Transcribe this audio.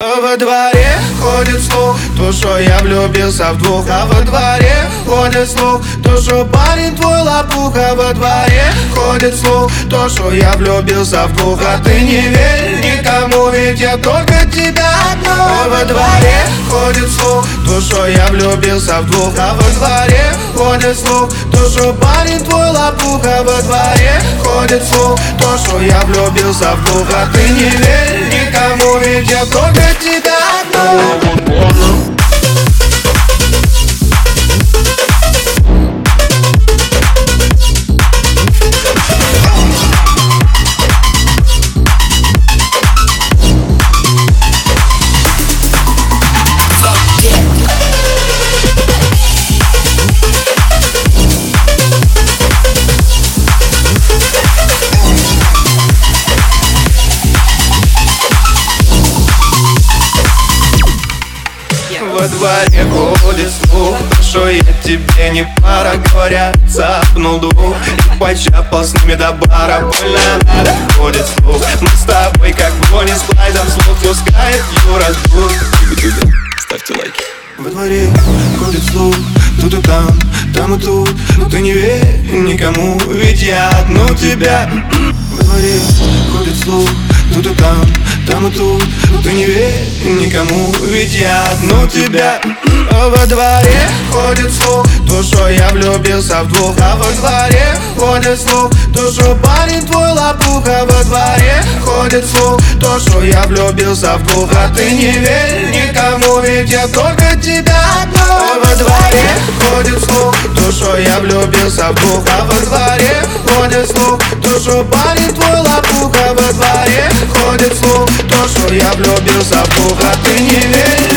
Во дворе ходит слух, то что я влюбился в двух. А во дворе ходит слух, то что парень твой лопуха Во дворе ходит слух, то что я влюбился в двух. А ты не верь никому, ведь я только тебя одну Во дворе ходит слух, то что я влюбился в двух. А во дворе ходит слух, то что парень твой лопуха Во дворе ходит слух, то что я влюбился в двух А ты не верь никому, ведь я только тебя Во дворе ходит слух Что я тебе не пара Говорят, цапнул дух. И почапал с ними до бара Больно надо, ходит слух. Мы с тобой как Бонни с Клайдом Слух пускает Юра Дух. Ставьте лайки. Во дворе ходит слух Тут и там, там и тут. Но ты не верь никому Ведь я одну тебя. Во дворе ходит слух Тут и там, там и тут. Ты не верь никому Ведь я одну тебя. Во дворе ходит слух. То, что я влюбился в двух А во дворе ходит слух. То, что парень твой лопуха Во дворе ходит слух. То, что я влюбился в двух А ты не верь никому Ведь я только тебя одну. Во дворе ходит слух. То, что я влюбился в двух А во дворе ходит слух. То, что парень твой лопуха А ты не я